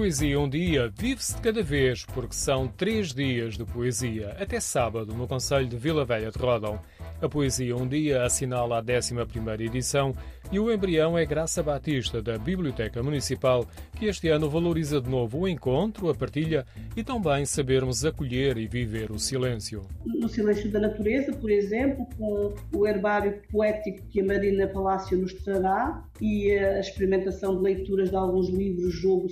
Poesia um dia vive-se de cada vez, porque são três dias de poesia, até sábado, no Conselho de Vila Velha de Rodão. A Poesia um dia assinala a 11ª edição e o embrião é Graça Batista, da Biblioteca Municipal, que este ano valoriza de novo o encontro, a partilha e também sabermos acolher e viver o silêncio. No Silêncio da Natureza, por exemplo, com o herbário poético que a Marina Palácio nos trará e a experimentação de leituras de alguns livros jogo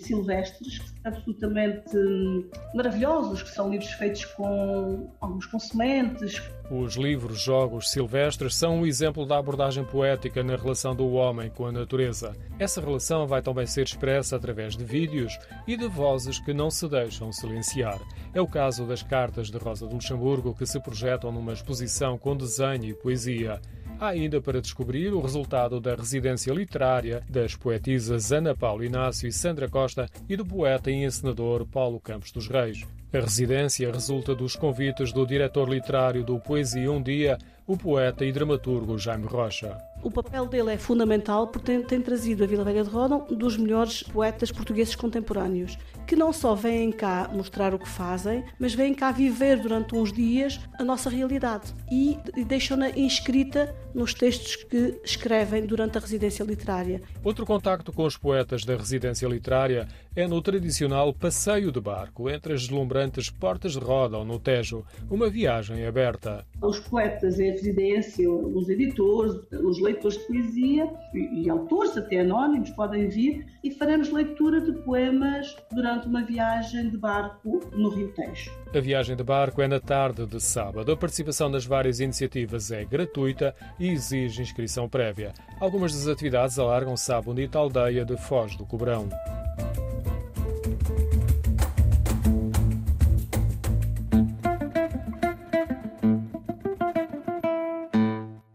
silvestres, absolutamente hum, maravilhosos, que são livros feitos com alguns com sementes. Os livros Jogos Silvestres são um exemplo da abordagem poética na relação do homem com a natureza. Essa relação vai também ser expressa através de vídeos e de vozes que não se deixam silenciar. É o caso das cartas de Rosa de Luxemburgo que se projetam numa exposição com desenho e poesia. Há ainda para descobrir o resultado da residência literária das poetisas Ana Paula Inácio e Sandra Costa e do poeta e encenador Paulo Campos dos Reis. A residência resulta dos convites do diretor literário do Poesia Um Dia, o poeta e dramaturgo Jaime Rocha. O papel dele é fundamental porque tem, tem, trazido a Vila Velha de Rodão dos melhores poetas portugueses contemporâneos, que não só vêm cá mostrar o que fazem, mas vêm cá viver durante uns dias a nossa realidade e deixam-na inscrita nos textos que escrevem durante a residência literária. Outro contacto com os poetas da residência literária é no tradicional passeio de barco entre as deslumbrantes Portas de Rodão, no Tejo, uma viagem aberta. Os poetas em residência, os editores, os leitores de poesia e, e, autores até anónimos podem vir e faremos leitura de poemas durante uma viagem de barco no Rio Tejo. A viagem de barco é na tarde de sábado. A participação nas várias iniciativas é gratuita exige inscrição prévia. Algumas das atividades alargam-se à bonita aldeia de Foz do Cobrão.